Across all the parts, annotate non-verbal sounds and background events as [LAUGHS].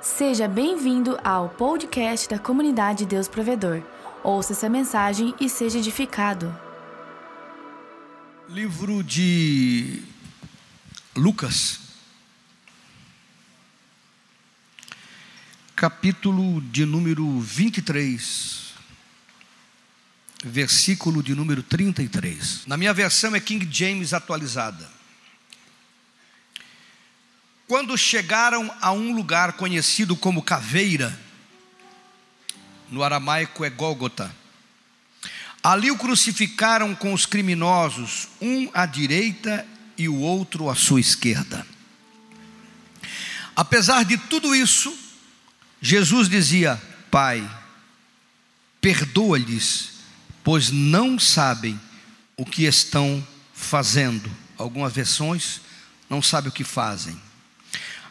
Seja bem-vindo ao podcast da comunidade Deus Provedor. Ouça essa mensagem e seja edificado. Livro de Lucas, capítulo de número 23, versículo de número 33. Na minha versão é King James atualizada. Quando chegaram a um lugar conhecido como Caveira, no aramaico é Gólgota, ali o crucificaram com os criminosos, um à direita e o outro à sua esquerda. Apesar de tudo isso, Jesus dizia: Pai, perdoa-lhes, pois não sabem o que estão fazendo. Algumas versões não sabem o que fazem.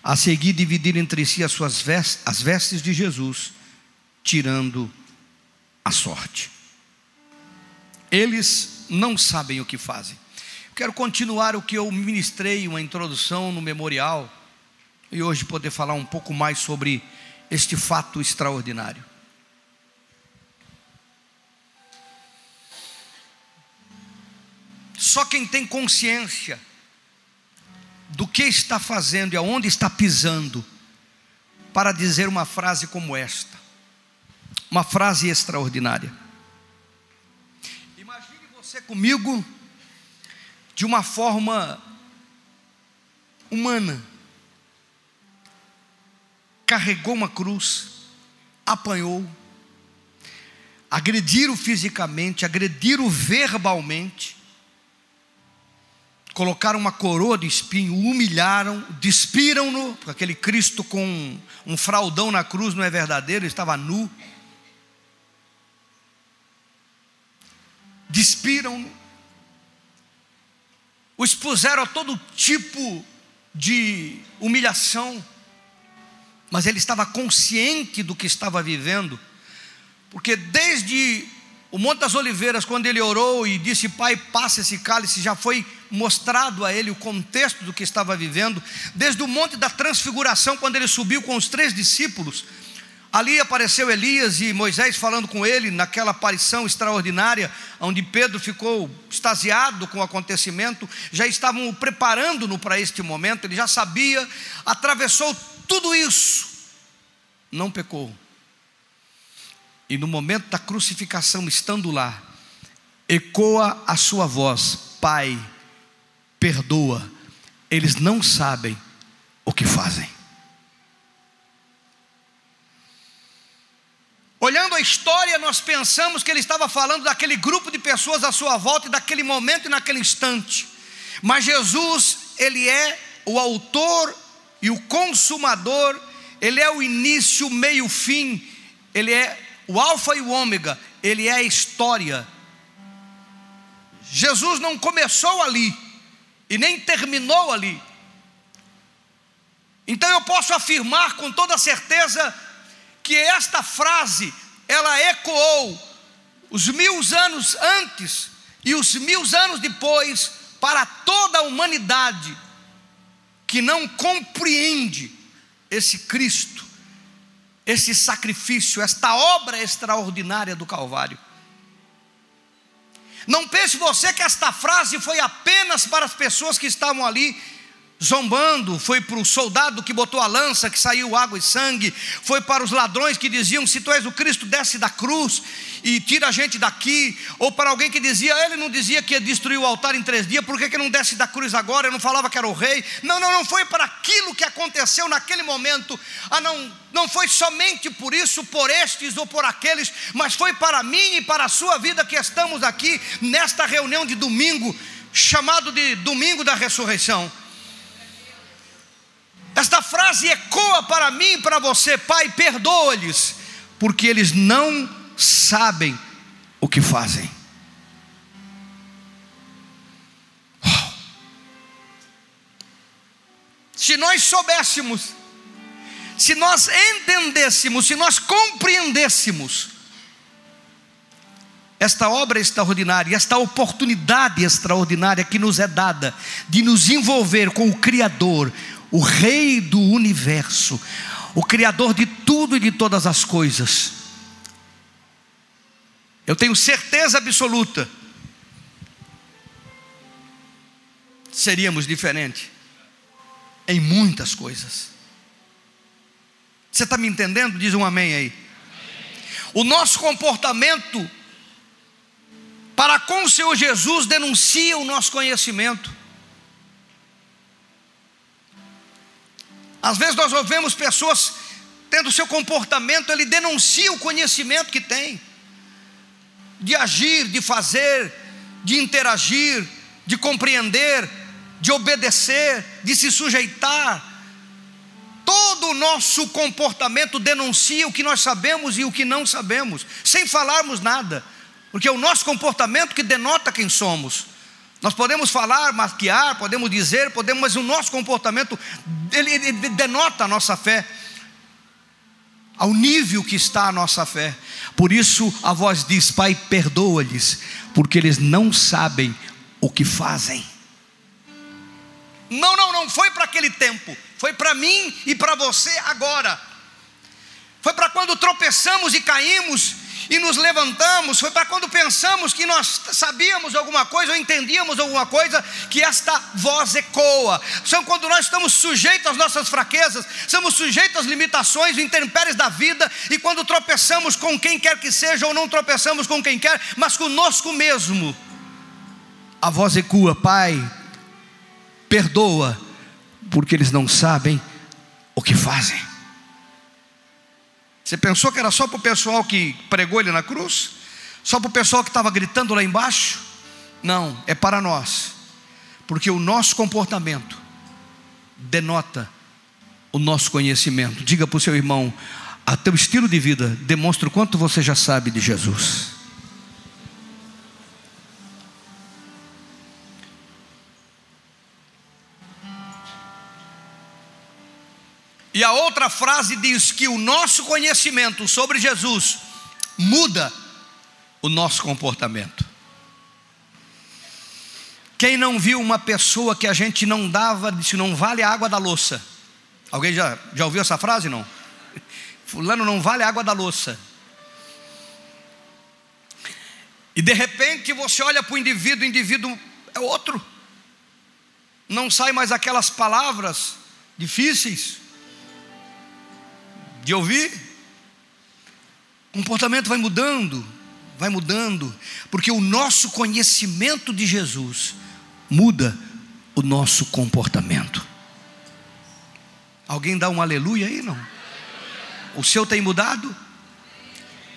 A seguir, dividiram entre si as suas vestes, as vestes de Jesus, tirando a sorte. Eles não sabem o que fazem. Quero continuar o que eu ministrei, uma introdução no memorial, e hoje poder falar um pouco mais sobre este fato extraordinário. Só quem tem consciência do que está fazendo e aonde está pisando, para dizer uma frase como esta, uma frase extraordinária. Imagine você comigo de uma forma humana, carregou uma cruz, apanhou, agrediram fisicamente, agrediram verbalmente, colocaram uma coroa de espinho, humilharam, despiram-no, porque aquele Cristo com um fraldão na cruz não é verdadeiro, ele estava nu. Despiram-no, o expuseram a todo tipo de humilhação, mas ele estava consciente do que estava vivendo, porque desde o Monte das Oliveiras, quando ele orou e disse: Pai, passa esse cálice, já foi mostrado a ele o contexto do que estava vivendo. Desde o Monte da Transfiguração, quando ele subiu com os três discípulos, ali apareceu Elias e Moisés falando com ele, naquela aparição extraordinária, onde Pedro ficou extasiado com o acontecimento. Já estavam preparando-no para este momento, ele já sabia, atravessou tudo isso, não pecou e no momento da crucificação, estando lá, ecoa a sua voz: Pai, perdoa, eles não sabem o que fazem. Olhando a história, nós pensamos que ele estava falando daquele grupo de pessoas à sua volta, e daquele momento e naquele instante. Mas Jesus, ele é o autor e o consumador, ele é o início, meio, fim, ele é o Alfa e o Ômega, ele é a história. Jesus não começou ali e nem terminou ali. Então eu posso afirmar com toda certeza que esta frase ela ecoou os mil anos antes e os mil anos depois para toda a humanidade que não compreende esse Cristo esse sacrifício, esta obra extraordinária do Calvário. Não pense você que esta frase foi apenas para as pessoas que estavam ali zombando, foi para o soldado que botou a lança, que saiu água e sangue, foi para os ladrões que diziam: se tu és o Cristo, desce da cruz e tira a gente daqui, ou para alguém que dizia: ele não dizia que ia destruir o altar em três dias, por que, que não desce da cruz agora? Eu não falava que era o rei. Não, não, não foi para aquilo que aconteceu naquele momento, ah, não, não foi somente por isso, por estes ou por aqueles, mas foi para mim e para a sua vida que estamos aqui nesta reunião de domingo, chamado de Domingo da Ressurreição. Esta frase ecoa para mim e para você, Pai, perdoa-lhes, porque eles não sabem o que fazem. Se nós soubéssemos, se nós entendêssemos, se nós compreendêssemos esta obra extraordinária, esta oportunidade extraordinária que nos é dada de nos envolver com o Criador, o Rei do universo, o Criador de tudo e de todas as coisas. Eu tenho certeza absoluta, seríamos diferentes em muitas coisas. Você está me entendendo? Diz um amém aí. O nosso comportamento para com o Senhor Jesus denuncia o nosso conhecimento. Às vezes nós ouvemos pessoas tendo seu comportamento, ele denuncia o conhecimento que tem, de agir, de fazer, de interagir, de compreender, de obedecer, de se sujeitar. Todo o nosso comportamento denuncia o que nós sabemos e o que não sabemos, sem falarmos nada porque é o nosso comportamento que denota quem somos. Nós podemos falar, maquiar, podemos dizer, podemos, mas o nosso comportamento ele, ele denota a nossa fé, ao nível que está a nossa fé. Por isso a voz diz: Pai, perdoa-lhes, porque eles não sabem o que fazem. Não, não, não foi para aquele tempo, foi para mim e para você agora. Foi para quando tropeçamos e caímos e nos levantamos, foi para quando pensamos que nós sabíamos alguma coisa ou entendíamos alguma coisa, que esta voz ecoa. São quando nós estamos sujeitos às nossas fraquezas, somos sujeitos às limitações, intempéries da vida, e quando tropeçamos com quem quer que seja, ou não tropeçamos com quem quer, mas conosco mesmo, a voz ecoa: Pai, perdoa, porque eles não sabem o que fazem. Você pensou que era só para o pessoal que pregou ele na cruz? Só para o pessoal que estava gritando lá embaixo? Não, é para nós, porque o nosso comportamento denota o nosso conhecimento. Diga para o seu irmão: a teu estilo de vida demonstra o quanto você já sabe de Jesus. E a outra frase diz que o nosso conhecimento sobre Jesus muda o nosso comportamento. Quem não viu uma pessoa que a gente não dava, disse não vale a água da louça. Alguém já, já ouviu essa frase? Não? [LAUGHS] Fulano não vale a água da louça. E de repente você olha para o indivíduo, o indivíduo é outro. Não sai mais aquelas palavras difíceis de ouvir. O comportamento vai mudando, vai mudando, porque o nosso conhecimento de Jesus muda o nosso comportamento. Alguém dá um aleluia aí, não? O seu tem mudado?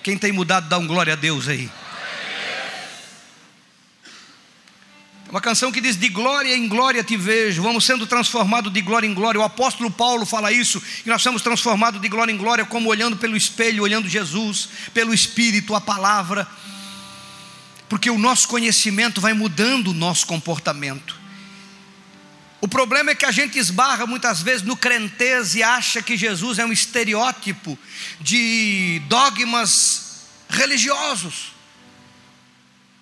Quem tem mudado, dá um glória a Deus aí. Uma canção que diz: De glória em glória te vejo, vamos sendo transformados de glória em glória. O apóstolo Paulo fala isso, que nós somos transformados de glória em glória, como olhando pelo espelho, olhando Jesus, pelo Espírito, a palavra, porque o nosso conhecimento vai mudando o nosso comportamento. O problema é que a gente esbarra muitas vezes no crentez e acha que Jesus é um estereótipo de dogmas religiosos.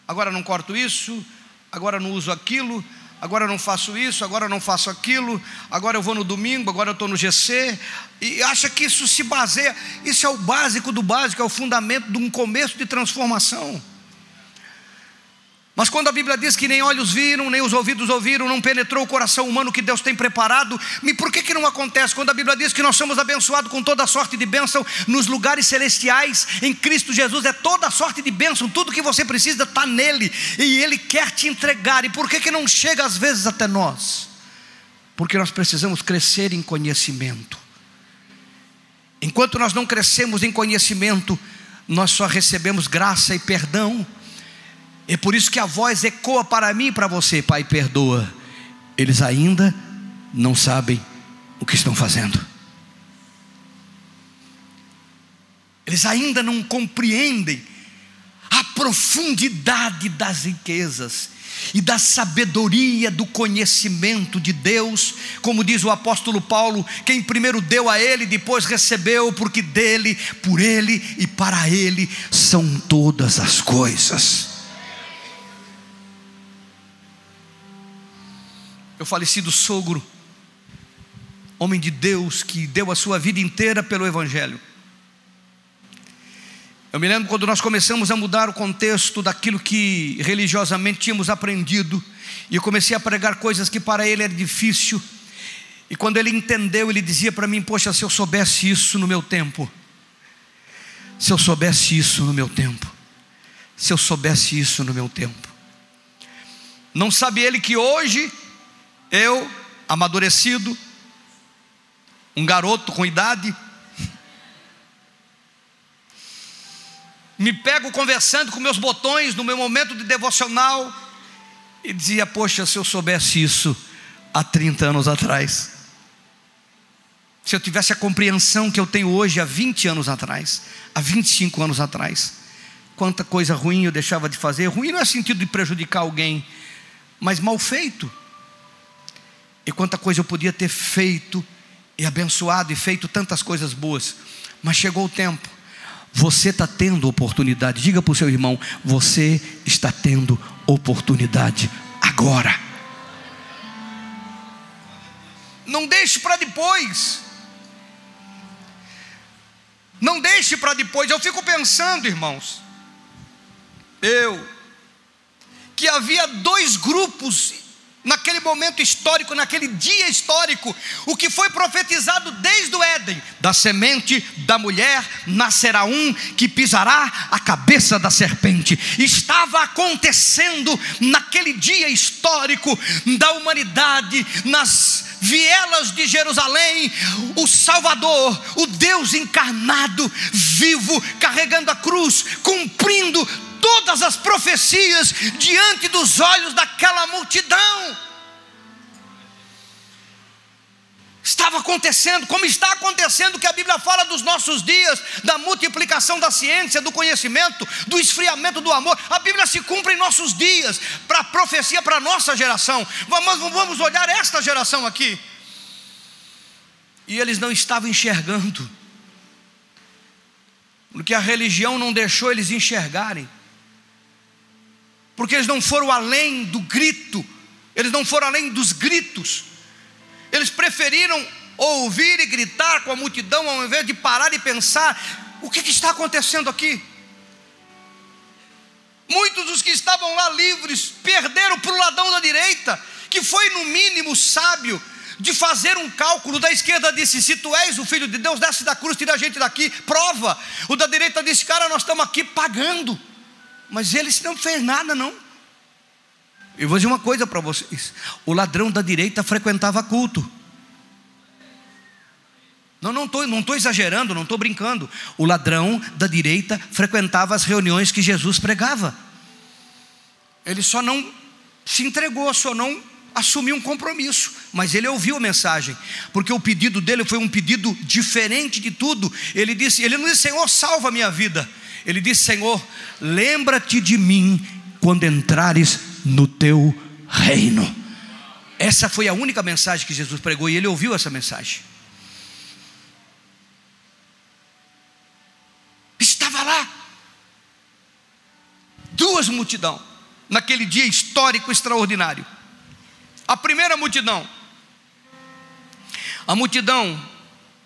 Agora não corto isso, agora não uso aquilo, agora não faço isso, agora não faço aquilo, agora eu vou no domingo, agora eu estou no GC, e acha que isso se baseia, isso é o básico do básico, é o fundamento de um começo de transformação. Mas quando a Bíblia diz que nem olhos viram, nem os ouvidos ouviram, não penetrou o coração humano que Deus tem preparado, por que, que não acontece? Quando a Bíblia diz que nós somos abençoados com toda sorte de bênção nos lugares celestiais, em Cristo Jesus, é toda sorte de bênção, tudo que você precisa está nele, e Ele quer te entregar, e por que, que não chega às vezes até nós? Porque nós precisamos crescer em conhecimento. Enquanto nós não crescemos em conhecimento, nós só recebemos graça e perdão é por isso que a voz ecoa para mim e para você, Pai, perdoa. Eles ainda não sabem o que estão fazendo. Eles ainda não compreendem a profundidade das riquezas e da sabedoria do conhecimento de Deus, como diz o apóstolo Paulo, quem primeiro deu a ele, depois recebeu, porque dele, por ele e para ele são todas as coisas. Meu falecido sogro homem de Deus que deu a sua vida inteira pelo Evangelho. Eu me lembro quando nós começamos a mudar o contexto daquilo que religiosamente tínhamos aprendido, e eu comecei a pregar coisas que para ele era difícil, e quando ele entendeu, ele dizia para mim: Poxa, se eu soubesse isso no meu tempo, se eu soubesse isso no meu tempo, se eu soubesse isso no meu tempo. Não sabe ele que hoje, eu, amadurecido, um garoto com idade, me pego conversando com meus botões no meu momento de devocional e dizia: Poxa, se eu soubesse isso há 30 anos atrás, se eu tivesse a compreensão que eu tenho hoje há 20 anos atrás, há 25 anos atrás, quanta coisa ruim eu deixava de fazer. Ruim não é sentido de prejudicar alguém, mas mal feito. E quanta coisa eu podia ter feito e abençoado e feito tantas coisas boas, mas chegou o tempo você está tendo oportunidade. Diga para o seu irmão: você está tendo oportunidade agora. Não deixe para depois. Não deixe para depois. Eu fico pensando, irmãos. Eu que havia dois grupos naquele momento histórico, naquele dia histórico, o que foi profetizado desde o Éden: da semente da mulher nascerá um que pisará a cabeça da serpente. Estava acontecendo naquele dia histórico da humanidade, nas vielas de Jerusalém, o Salvador, o Deus encarnado, vivo, carregando a cruz, cumprindo todas as profecias diante dos olhos daquela multidão. Estava acontecendo, como está acontecendo, que a Bíblia fala dos nossos dias, da multiplicação da ciência, do conhecimento, do esfriamento do amor. A Bíblia se cumpre em nossos dias, para a profecia para a nossa geração. Vamos, vamos olhar esta geração aqui. E eles não estavam enxergando, porque a religião não deixou eles enxergarem porque eles não foram além do grito, eles não foram além dos gritos, eles preferiram ouvir e gritar com a multidão ao invés de parar e pensar: o que, que está acontecendo aqui? Muitos dos que estavam lá livres perderam para o ladrão da direita, que foi no mínimo sábio de fazer um cálculo. Da esquerda disse: Se tu és o filho de Deus, desce da cruz, tira a gente daqui, prova. O da direita disse: Cara, nós estamos aqui pagando. Mas ele não fez nada, não. Eu vou dizer uma coisa para vocês: o ladrão da direita frequentava culto. Não, não estou não exagerando, não estou brincando. O ladrão da direita frequentava as reuniões que Jesus pregava. Ele só não se entregou, só não assumiu um compromisso, mas ele ouviu a mensagem, porque o pedido dele foi um pedido diferente de tudo. Ele disse: Ele não disse, Senhor, salva a minha vida. Ele disse: Senhor, lembra-te de mim quando entrares no teu reino. Essa foi a única mensagem que Jesus pregou e ele ouviu essa mensagem. Estava lá, duas multidão, naquele dia histórico extraordinário. A primeira multidão, a multidão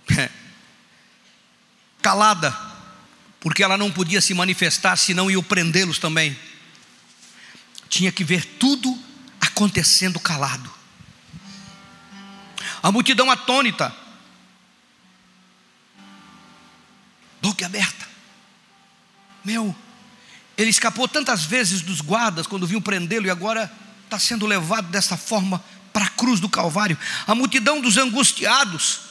[LAUGHS] calada, porque ela não podia se manifestar, senão iam prendê-los também. Tinha que ver tudo acontecendo calado. A multidão atônita, boca aberta. Meu, ele escapou tantas vezes dos guardas quando vinham prendê-lo e agora está sendo levado dessa forma para a cruz do Calvário. A multidão dos angustiados,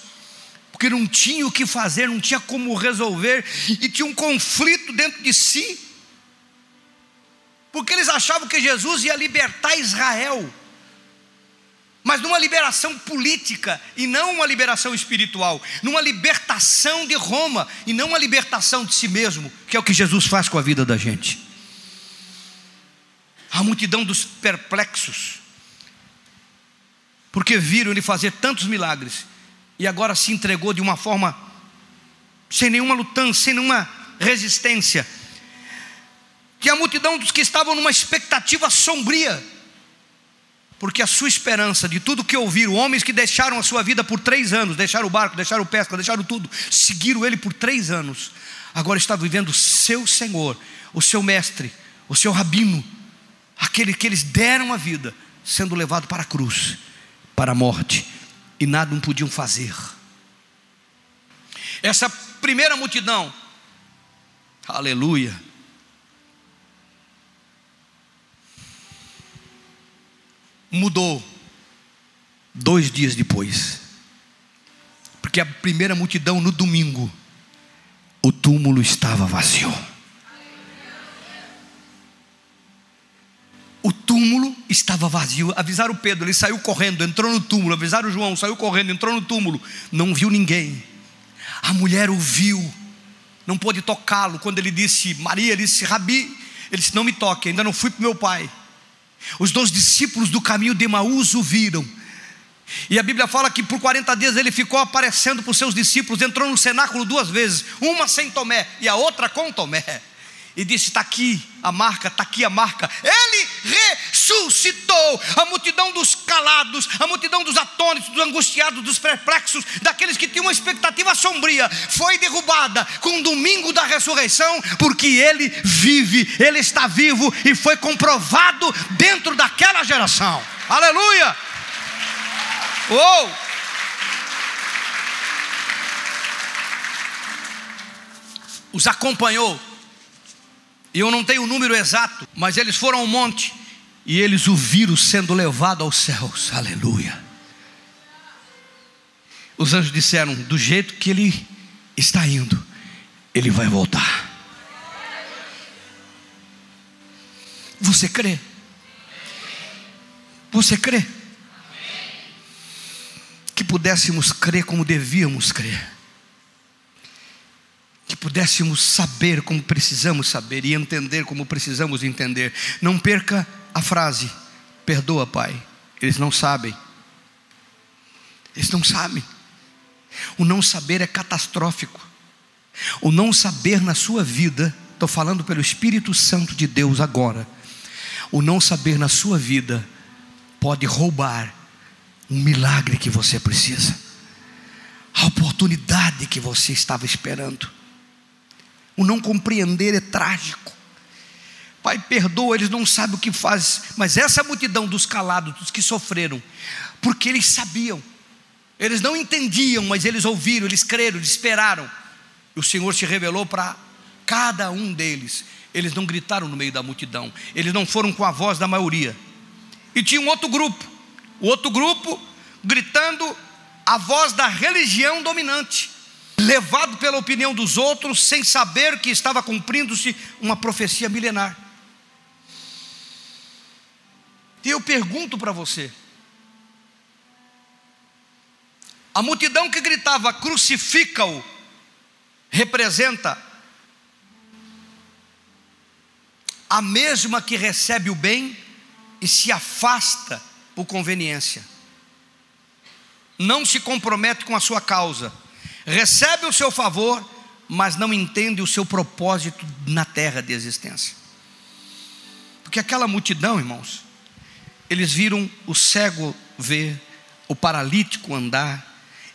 porque não tinha o que fazer, não tinha como resolver, e tinha um conflito dentro de si, porque eles achavam que Jesus ia libertar Israel, mas numa liberação política e não uma liberação espiritual, numa libertação de Roma e não uma libertação de si mesmo, que é o que Jesus faz com a vida da gente. A multidão dos perplexos, porque viram ele fazer tantos milagres e agora se entregou de uma forma sem nenhuma lutança, sem nenhuma resistência. Que a multidão dos que estavam numa expectativa sombria, porque a sua esperança de tudo que ouviram, homens que deixaram a sua vida por três anos, deixaram o barco, deixaram o pesca, deixaram tudo, seguiram ele por três anos, agora está vivendo o seu Senhor, o seu mestre, o seu rabino, aquele que eles deram a vida, sendo levado para a cruz, para a morte, e nada não podiam fazer. Essa primeira multidão, aleluia, mudou dois dias depois, porque a primeira multidão no domingo, o túmulo estava vazio. O túmulo estava vazio. Avisaram Pedro, ele saiu correndo, entrou no túmulo. Avisaram João, saiu correndo, entrou no túmulo. Não viu ninguém. A mulher o viu, não pôde tocá-lo. Quando ele disse, Maria, ele disse, Rabi, ele disse: Não me toque, ainda não fui para meu pai. Os dois discípulos do caminho de Emaús o viram. E a Bíblia fala que por 40 dias ele ficou aparecendo para os seus discípulos, entrou no cenáculo duas vezes, uma sem Tomé e a outra com Tomé e disse: Está aqui a marca, está aqui a marca. Ele ressuscitou. A multidão dos calados, a multidão dos atônitos, dos angustiados, dos perplexos, daqueles que tinham uma expectativa sombria, foi derrubada com o domingo da ressurreição, porque ele vive, ele está vivo e foi comprovado dentro daquela geração. Aleluia! Oh! Os acompanhou e eu não tenho o número exato, mas eles foram ao monte e eles o viram sendo levado aos céus. Aleluia. Os anjos disseram: do jeito que ele está indo, ele vai voltar. Você crê? Você crê? Que pudéssemos crer como devíamos crer que pudéssemos saber como precisamos saber e entender como precisamos entender. Não perca a frase: perdoa, Pai. Eles não sabem. Eles não sabem. O não saber é catastrófico. O não saber na sua vida, estou falando pelo Espírito Santo de Deus agora. O não saber na sua vida pode roubar um milagre que você precisa, a oportunidade que você estava esperando. O não compreender é trágico. Pai, perdoa, eles não sabem o que faz, mas essa multidão dos calados, dos que sofreram, porque eles sabiam, eles não entendiam, mas eles ouviram, eles creram, eles esperaram. E o Senhor se revelou para cada um deles. Eles não gritaram no meio da multidão, eles não foram com a voz da maioria. E tinha um outro grupo, o outro grupo gritando a voz da religião dominante levado pela opinião dos outros, sem saber que estava cumprindo-se uma profecia milenar. E eu pergunto para você: a multidão que gritava crucifica-o, representa a mesma que recebe o bem e se afasta por conveniência, não se compromete com a sua causa recebe o seu favor, mas não entende o seu propósito na terra de existência. Porque aquela multidão, irmãos, eles viram o cego ver, o paralítico andar,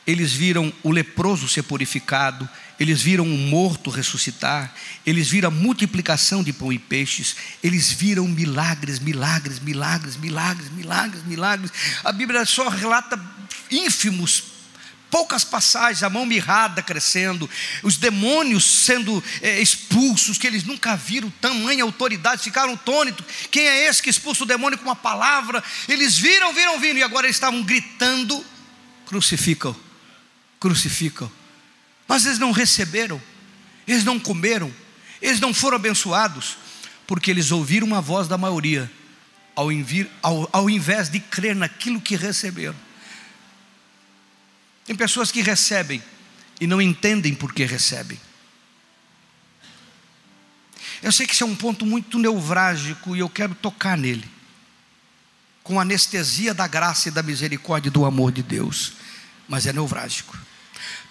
eles viram o leproso ser purificado, eles viram o morto ressuscitar, eles viram a multiplicação de pão e peixes, eles viram milagres, milagres, milagres, milagres, milagres, milagres. A Bíblia só relata ínfimos poucas passagens, a mão mirrada crescendo, os demônios sendo é, expulsos, que eles nunca viram tamanha autoridade, ficaram tônitos. Quem é esse que expulsa o demônio com uma palavra? Eles viram, viram, viram, e agora eles estavam gritando: crucificam, crucificam. Mas eles não receberam, eles não comeram, eles não foram abençoados, porque eles ouviram uma voz da maioria, ao, invir, ao, ao invés de crer naquilo que receberam. Tem pessoas que recebem e não entendem por que recebem. Eu sei que isso é um ponto muito neurálgico e eu quero tocar nele, com anestesia da graça e da misericórdia e do amor de Deus, mas é neurálgico.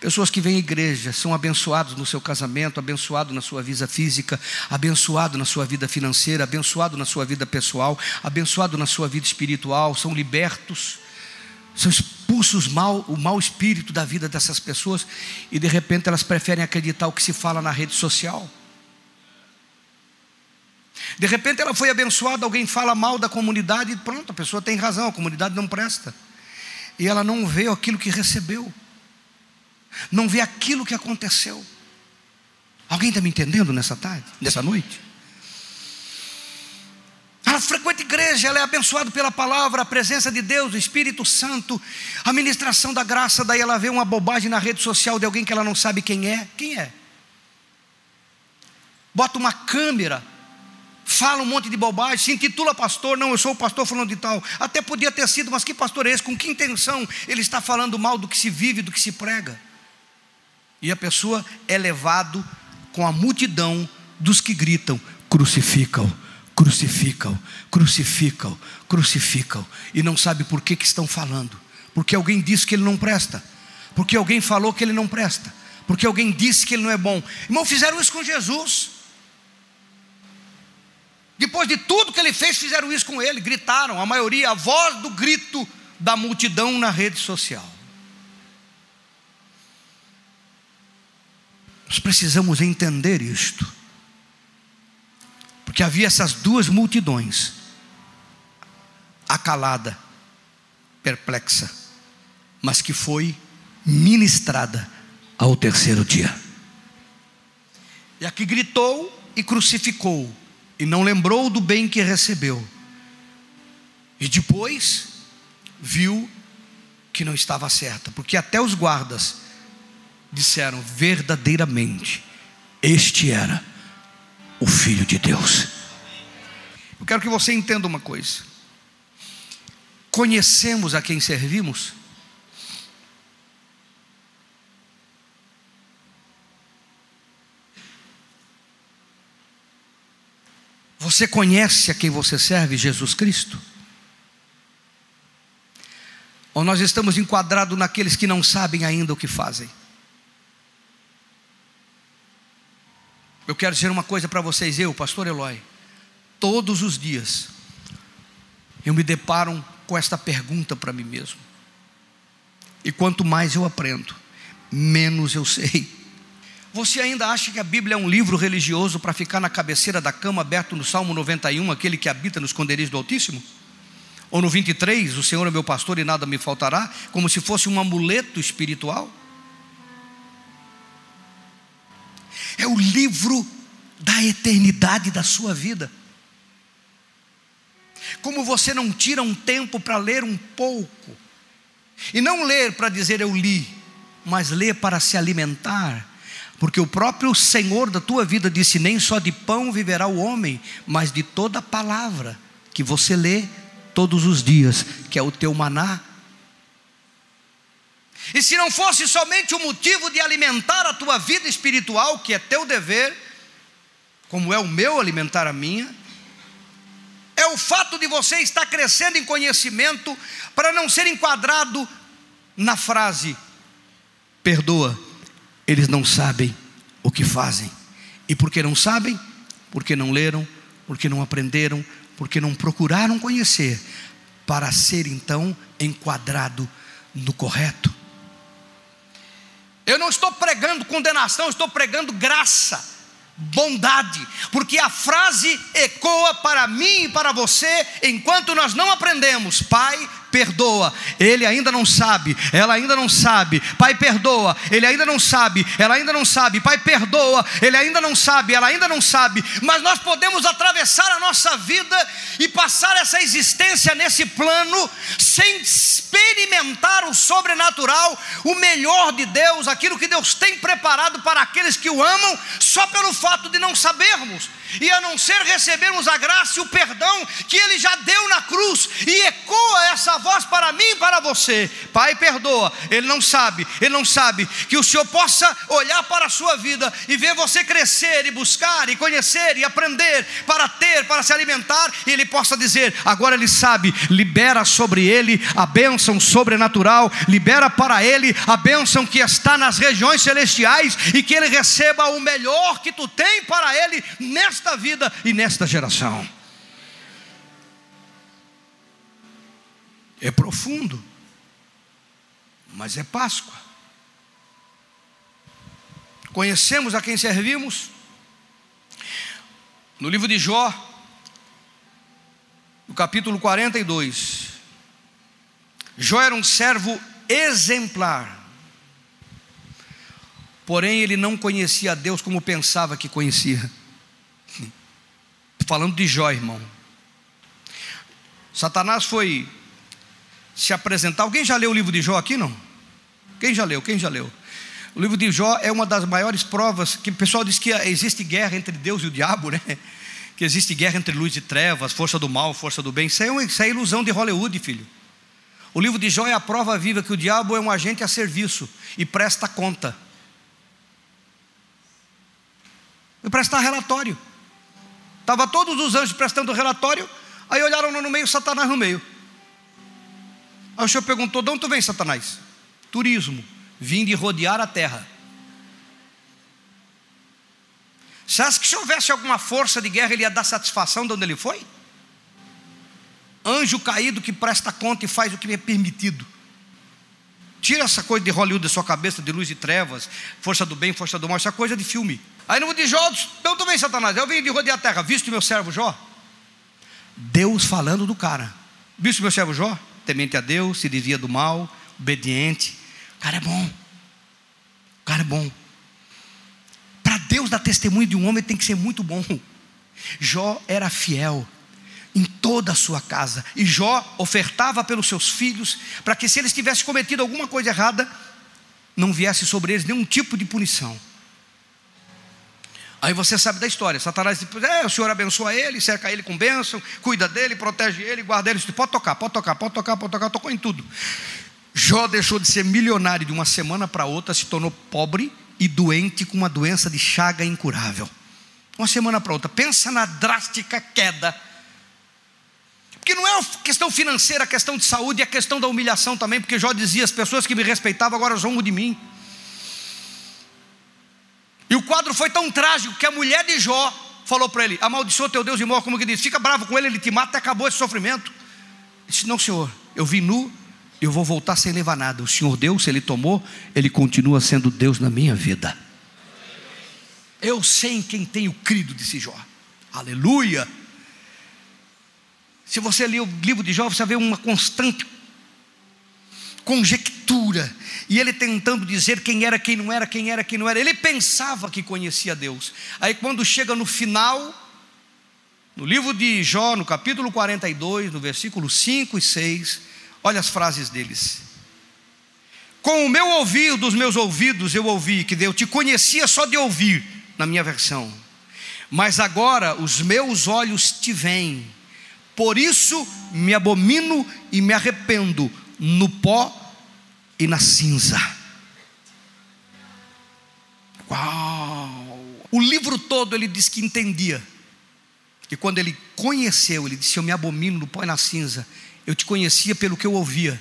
Pessoas que vêm à igreja são abençoados no seu casamento, abençoado na sua vida física, abençoado na sua vida financeira, abençoado na sua vida pessoal, abençoado na sua vida espiritual, são libertos, são expulsos mal, o mau espírito da vida dessas pessoas e de repente elas preferem acreditar o que se fala na rede social. De repente ela foi abençoada, alguém fala mal da comunidade e pronto, a pessoa tem razão, a comunidade não presta. E ela não vê aquilo que recebeu não vê aquilo que aconteceu. Alguém está me entendendo nessa tarde, nessa noite? Ela frequenta igreja, ela é abençoada pela palavra, a presença de Deus, o Espírito Santo, a ministração da graça. Daí ela vê uma bobagem na rede social de alguém que ela não sabe quem é. Quem é? Bota uma câmera, fala um monte de bobagem, se intitula pastor. Não, eu sou o pastor falando de tal. Até podia ter sido, mas que pastor é esse? Com que intenção ele está falando mal do que se vive, do que se prega? E a pessoa é levado com a multidão dos que gritam: crucificam, crucificam, crucificam, crucificam, e não sabe por que, que estão falando, porque alguém disse que ele não presta, porque alguém falou que ele não presta, porque alguém disse que ele não é bom. Irmão, fizeram isso com Jesus. Depois de tudo que ele fez, fizeram isso com ele, gritaram, a maioria, a voz do grito da multidão na rede social. Nós precisamos entender isto. Porque havia essas duas multidões, acalada, perplexa, mas que foi ministrada ao terceiro dia. E aqui gritou e crucificou, e não lembrou do bem que recebeu. E depois viu que não estava certa, porque até os guardas disseram verdadeiramente: Este era o Filho de Deus. Eu quero que você entenda uma coisa. Conhecemos a quem servimos? Você conhece a quem você serve, Jesus Cristo? Ou nós estamos enquadrados naqueles que não sabem ainda o que fazem? Eu quero dizer uma coisa para vocês, eu, pastor Eloy, todos os dias eu me deparo com esta pergunta para mim mesmo. E quanto mais eu aprendo, menos eu sei. Você ainda acha que a Bíblia é um livro religioso para ficar na cabeceira da cama, aberto no Salmo 91, aquele que habita nos esconderijos do Altíssimo? Ou no 23, o Senhor é meu pastor e nada me faltará, como se fosse um amuleto espiritual? É o livro da eternidade da sua vida. Como você não tira um tempo para ler um pouco, e não ler para dizer eu li, mas ler para se alimentar, porque o próprio Senhor da tua vida disse: nem só de pão viverá o homem, mas de toda palavra que você lê todos os dias, que é o teu maná e se não fosse somente o motivo de alimentar a tua vida espiritual, que é teu dever, como é o meu alimentar a minha, é o fato de você estar crescendo em conhecimento para não ser enquadrado na frase: perdoa, eles não sabem o que fazem. E por que não sabem? Porque não leram, porque não aprenderam, porque não procuraram conhecer, para ser então enquadrado no correto. Eu não estou pregando condenação, estou pregando graça bondade, porque a frase ecoa para mim e para você enquanto nós não aprendemos. Pai, perdoa, ele ainda não sabe, ela ainda não sabe. Pai, perdoa, ele ainda não sabe, ela ainda não sabe. Pai, perdoa, ele ainda não sabe, ela ainda não sabe. Mas nós podemos atravessar a nossa vida e passar essa existência nesse plano sem experimentar o sobrenatural, o melhor de Deus, aquilo que Deus tem preparado para aqueles que o amam, só pelo fato de não sabermos e a não ser recebermos a graça e o perdão que Ele já deu na cruz, e ecoa essa voz para mim e para você: Pai, perdoa. Ele não sabe, ele não sabe que o Senhor possa olhar para a sua vida e ver você crescer e buscar e conhecer e aprender para ter, para se alimentar, e ele possa dizer: agora ele sabe, libera sobre ele a bênção sobrenatural, libera para ele a bênção que está nas regiões celestiais e que ele receba o melhor que tu tem para ele nesta vida e nesta geração. É profundo, mas é Páscoa. Conhecemos a quem servimos? No livro de Jó, no capítulo 42, Jó era um servo exemplar, porém ele não conhecia Deus como pensava que conhecia. Falando de Jó, irmão. Satanás foi se apresentar. Alguém já leu o livro de Jó aqui? Não? Quem já leu? Quem já leu? O livro de Jó é uma das maiores provas que o pessoal diz que existe guerra entre Deus e o diabo, né? Que existe guerra entre luz e trevas, força do mal, força do bem. Isso é, isso é ilusão de Hollywood, filho. O livro de Jó é a prova viva que o diabo é um agente a serviço e presta conta. E prestar relatório. Estava todos os anjos prestando relatório, aí olharam no meio, Satanás no meio. Aí o Senhor perguntou: de onde tu vem, Satanás? Turismo, vim de rodear a terra. Você acha que se houvesse alguma força de guerra, ele ia dar satisfação de onde ele foi? Anjo caído que presta conta e faz o que é permitido. Tira essa coisa de Hollywood da sua cabeça, de luz e trevas, força do bem, força do mal, é coisa de filme. Aí no de Jó, tu vem, Satanás, eu vim de rodear a terra, visto meu servo Jó? Deus falando do cara, visto meu servo Jó? Temente a Deus, se desvia do mal, obediente. O cara é bom. O cara é bom. Para Deus dar testemunho de um homem tem que ser muito bom. Jó era fiel em toda a sua casa. E Jó ofertava pelos seus filhos, para que se eles tivessem cometido alguma coisa errada, não viesse sobre eles nenhum tipo de punição. Aí você sabe da história. Satanás diz: é, o Senhor abençoa ele, cerca ele com bênção, cuida dele, protege ele, guarda ele. Pode tocar, pode tocar, pode tocar, pode tocar, tocou em tudo. Jó deixou de ser milionário de uma semana para outra, se tornou pobre e doente com uma doença de chaga incurável. Uma semana para outra. Pensa na drástica queda. Porque não é questão financeira, a questão de saúde, é questão da humilhação também, porque Jó dizia: as pessoas que me respeitavam agora zombam de mim. E o quadro foi tão trágico que a mulher de Jó falou para ele: amaldiçoa teu Deus e morre, como que diz, fica bravo com ele, ele te mata acabou esse sofrimento. Ele disse: Não, senhor, eu vim nu, eu vou voltar sem levar nada. O Senhor Deus, se Ele tomou, Ele continua sendo Deus na minha vida. Eu sei em quem tenho crido, disse Jó. Aleluia. Se você ler o livro de Jó, você ver uma constante conjectura, e ele tentando dizer quem era, quem não era, quem era, quem não era. Ele pensava que conhecia Deus. Aí quando chega no final, no livro de Jó, no capítulo 42, no versículo 5 e 6, olha as frases deles. Com o meu ouvir dos meus ouvidos eu ouvi que Deus te conhecia só de ouvir, na minha versão. Mas agora os meus olhos te veem. Por isso me abomino e me arrependo no pó e na cinza. Uau! O livro todo ele diz que entendia. E quando ele conheceu, ele disse: Eu me abomino no pó e na cinza. Eu te conhecia pelo que eu ouvia.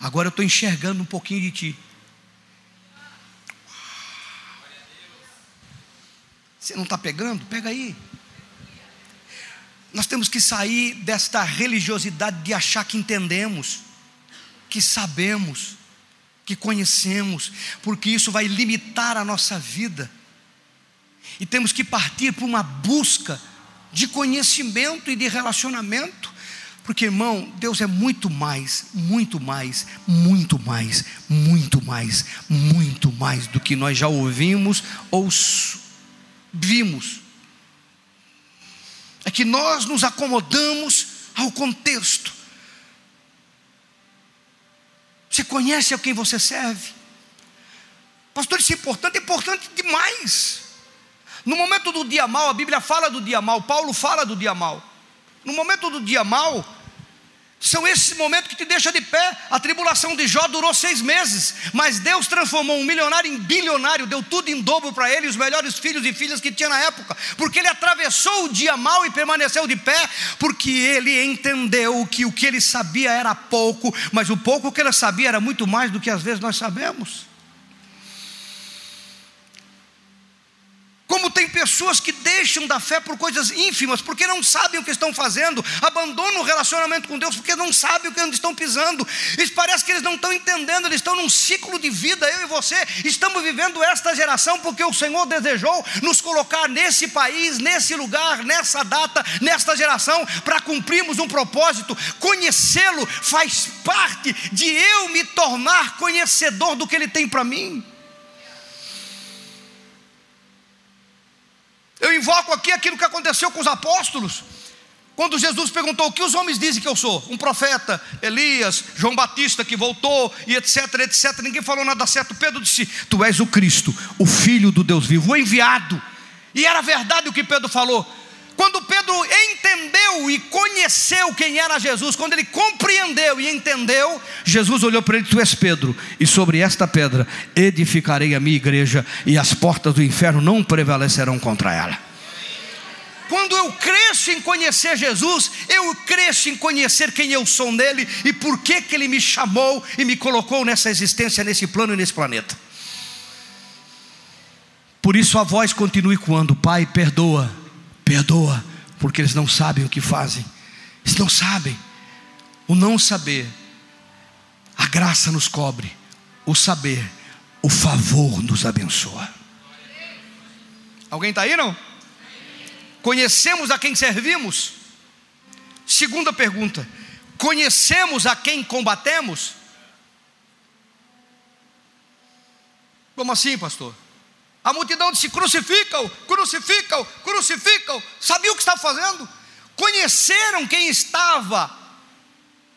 Agora eu estou enxergando um pouquinho de ti. Você não está pegando? Pega aí. Nós temos que sair desta religiosidade de achar que entendemos que sabemos, que conhecemos, porque isso vai limitar a nossa vida. E temos que partir para uma busca de conhecimento e de relacionamento, porque irmão, Deus é muito mais, muito mais, muito mais, muito mais, muito mais do que nós já ouvimos ou vimos. É que nós nos acomodamos ao contexto. Você conhece a quem você serve? Pastor, isso é importante, é importante demais. No momento do dia mal, a Bíblia fala do dia mal, Paulo fala do dia mal. No momento do dia mal, São esses momentos que te deixam de pé. A tribulação de Jó durou seis meses, mas Deus transformou um milionário em bilionário, deu tudo em dobro para ele, os melhores filhos e filhas que tinha na época, porque ele atravessou o dia mal e permaneceu de pé, porque ele entendeu que o que ele sabia era pouco, mas o pouco que ele sabia era muito mais do que às vezes nós sabemos. Como tem pessoas que deixam da fé por coisas ínfimas, porque não sabem o que estão fazendo, abandonam o relacionamento com Deus, porque não sabem o que estão pisando. Eles parece que eles não estão entendendo, eles estão num ciclo de vida. Eu e você estamos vivendo esta geração porque o Senhor desejou nos colocar nesse país, nesse lugar, nessa data, nesta geração, para cumprirmos um propósito. Conhecê-lo faz parte de eu me tornar conhecedor do que Ele tem para mim. Eu invoco aqui aquilo que aconteceu com os apóstolos. Quando Jesus perguntou o que os homens dizem que eu sou, um profeta, Elias, João Batista que voltou e etc, etc, ninguém falou nada certo. Pedro disse: Tu és o Cristo, o Filho do Deus vivo, o enviado. E era verdade o que Pedro falou. Quando Pedro entendeu e conheceu quem era Jesus, quando ele compreendeu e entendeu, Jesus olhou para ele: Tu és Pedro, e sobre esta pedra edificarei a minha igreja, e as portas do inferno não prevalecerão contra ela. Quando eu cresço em conhecer Jesus, eu cresço em conhecer quem eu sou nele e por que, que ele me chamou e me colocou nessa existência, nesse plano e nesse planeta. Por isso a voz continue quando, Pai, perdoa, perdoa, porque eles não sabem o que fazem, eles não sabem. O não saber, a graça nos cobre, o saber, o favor nos abençoa. Alguém está aí não? Conhecemos a quem servimos? Segunda pergunta: conhecemos a quem combatemos? Como assim, pastor? A multidão disse: crucificam, crucificam, crucificam. Sabia o que estava fazendo? Conheceram quem estava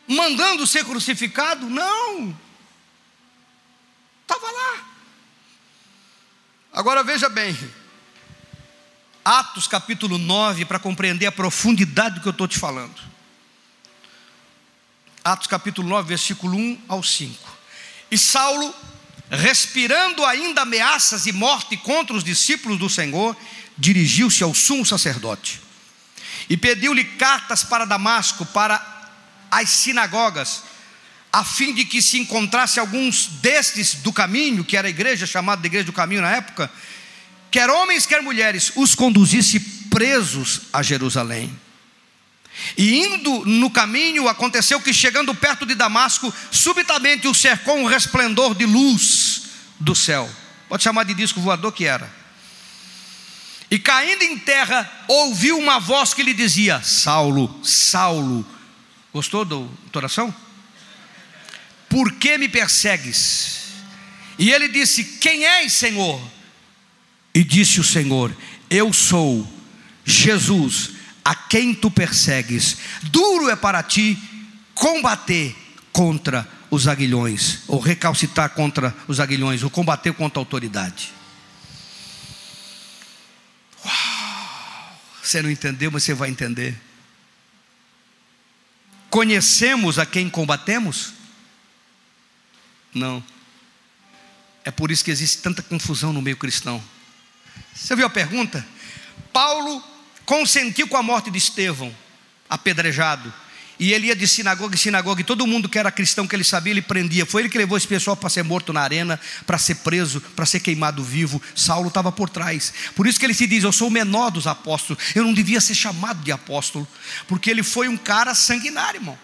mandando ser crucificado? Não. Estava lá. Agora veja bem, Atos capítulo 9, para compreender a profundidade do que eu estou te falando. Atos capítulo 9, versículo 1 ao 5. E Saulo, respirando ainda ameaças e morte contra os discípulos do Senhor, dirigiu-se ao sumo sacerdote e pediu-lhe cartas para Damasco, para as sinagogas, a fim de que se encontrasse alguns destes do caminho, que era a igreja chamada de igreja do caminho na época, quer homens, quer mulheres, os conduzisse presos a Jerusalém. E indo no caminho, aconteceu que chegando perto de Damasco, subitamente o cercou um resplendor de luz do céu. Pode chamar de disco voador que era. E caindo em terra, ouviu uma voz que lhe dizia: Saulo, Saulo. Gostou da oração? Por que me persegues? E ele disse: Quem és, Senhor? E disse o Senhor: Eu sou Jesus, a quem tu persegues. Duro é para ti combater contra os aguilhões, ou recalcitar contra os aguilhões, ou combater contra a autoridade. Uau, você não entendeu, mas você vai entender. Conhecemos a quem combatemos? Não. É por isso que existe tanta confusão no meio cristão. Você viu a pergunta? Paulo consentiu com a morte de Estevão, apedrejado. E ele ia de sinagoga em sinagoga, e todo mundo que era cristão que ele sabia, ele prendia. Foi ele que levou esse pessoal para ser morto na arena, para ser preso, para ser queimado vivo. Saulo estava por trás. Por isso que ele se diz: Eu sou o menor dos apóstolos. Eu não devia ser chamado de apóstolo, porque ele foi um cara sanguinário, irmão.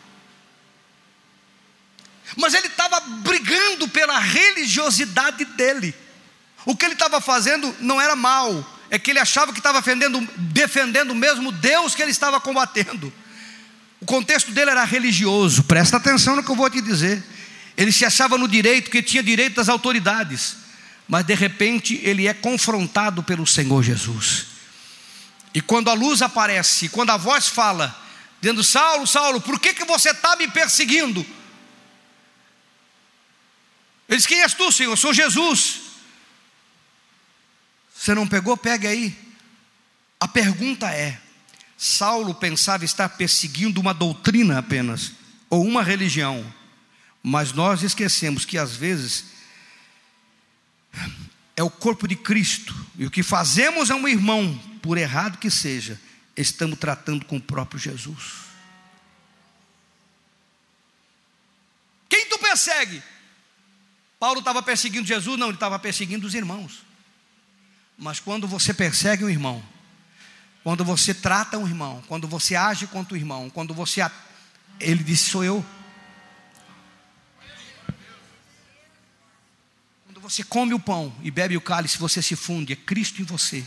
Mas ele estava brigando pela religiosidade dele. O que ele estava fazendo não era mal, é que ele achava que estava defendendo, defendendo o mesmo Deus que ele estava combatendo. O contexto dele era religioso, presta atenção no que eu vou te dizer. Ele se achava no direito, que tinha direito das autoridades, mas de repente ele é confrontado pelo Senhor Jesus. E quando a luz aparece, quando a voz fala, dizendo: Saulo, Saulo, por que, que você está me perseguindo? Ele diz: Quem és tu, Senhor? Eu sou Jesus. Você não pegou? Pegue aí. A pergunta é: Saulo pensava estar perseguindo uma doutrina apenas, ou uma religião, mas nós esquecemos que às vezes é o corpo de Cristo, e o que fazemos a um irmão, por errado que seja, estamos tratando com o próprio Jesus. Quem tu persegue? Paulo estava perseguindo Jesus? Não, ele estava perseguindo os irmãos. Mas quando você persegue um irmão, quando você trata um irmão, quando você age contra o irmão, quando você. Ele disse: Sou eu. Quando você come o pão e bebe o cálice, você se funde, é Cristo em você.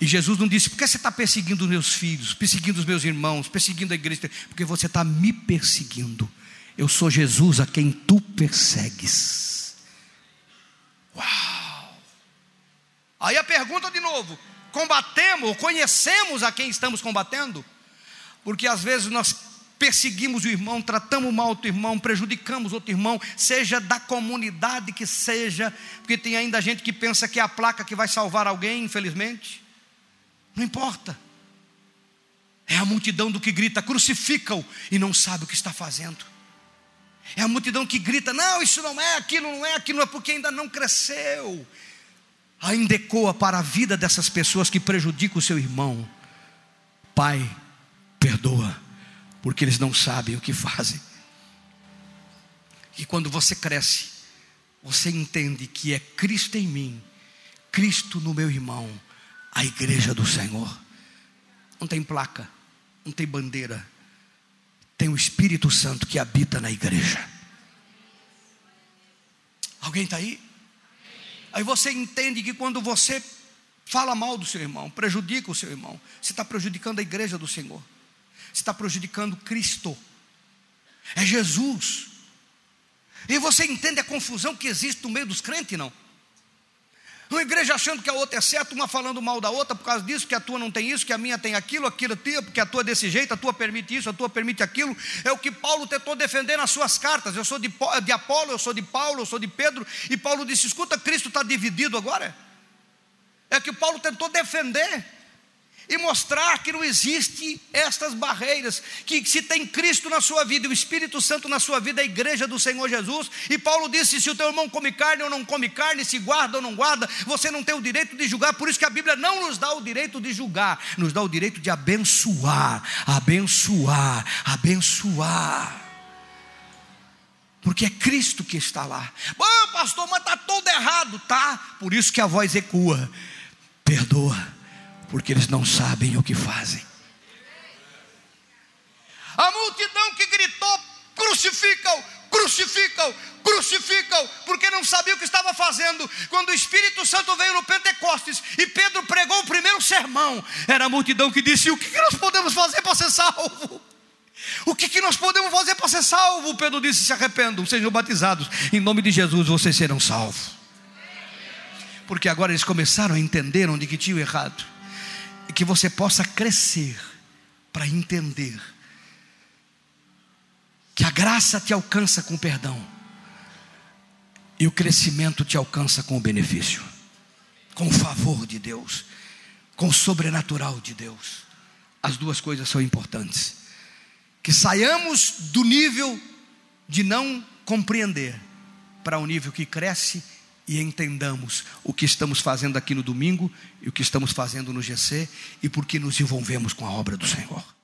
E Jesus não disse: Por que você está perseguindo os meus filhos, perseguindo os meus irmãos, perseguindo a igreja? Porque você está me perseguindo. Eu sou Jesus a quem tu persegues. Uau! Aí a pergunta de novo: combatemos, conhecemos a quem estamos combatendo? Porque às vezes nós perseguimos o irmão, tratamos mal outro irmão, prejudicamos outro irmão, seja da comunidade que seja, porque tem ainda gente que pensa que é a placa que vai salvar alguém, infelizmente. Não importa. É a multidão do que grita, crucificam e não sabe o que está fazendo. É a multidão que grita, não, isso não é, aquilo não é, aquilo é, porque ainda não cresceu ainda ecoa para a vida dessas pessoas que prejudicam o seu irmão. Pai, perdoa, porque eles não sabem o que fazem. E quando você cresce, você entende que é Cristo em mim, Cristo no meu irmão, a igreja do Senhor. Não tem placa, não tem bandeira, tem o Espírito Santo que habita na igreja. Alguém está aí? Aí você entende que quando você fala mal do seu irmão, prejudica o seu irmão, você está prejudicando a igreja do Senhor, você está prejudicando Cristo, é Jesus. E você entende a confusão que existe no meio dos crentes, não? Uma igreja achando que a outra é certa, uma falando mal da outra por causa disso, que a tua não tem isso, que a minha tem aquilo, aquilo tia, porque a tua é desse jeito, a tua permite isso, a tua permite aquilo. É o que Paulo tentou defender nas suas cartas. Eu sou de, de Apolo, eu sou de Paulo, eu sou de Pedro. E Paulo disse: escuta, Cristo está dividido agora. É que Paulo tentou defender e mostrar que não existe estas barreiras, que se tem Cristo na sua vida e o Espírito Santo na sua vida, a igreja do Senhor Jesus. E Paulo disse: se o teu irmão come carne ou não come carne, se guarda ou não guarda, você não tem o direito de julgar. Por isso que a Bíblia não nos dá o direito de julgar, nos dá o direito de abençoar, abençoar, abençoar. Porque é Cristo que está lá. Ah, pastor, mas está todo errado, tá? Por isso que a voz ecoa. Perdoa porque eles não sabem o que fazem. A multidão que gritou: crucificam, crucificam, crucificam, porque não sabia o que estava fazendo. Quando o Espírito Santo veio no Pentecostes e Pedro pregou o primeiro sermão, era a multidão que disse: O que, nós podemos fazer para ser salvo? O que, que nós podemos fazer para ser salvo? Pedro disse: Se arrependam, sejam batizados, em nome de Jesus vocês serão salvos. Porque agora eles começaram a entender onde que tinham errado que você possa crescer para entender que a graça te alcança com perdão e o crescimento te alcança com o benefício, com o favor de Deus, com o sobrenatural de Deus. As duas coisas são importantes. Que saiamos do nível de não compreender para o nível que cresce e entendamos o que estamos fazendo aqui no domingo e o que estamos fazendo no GC e por que nos envolvemos com a obra do Senhor.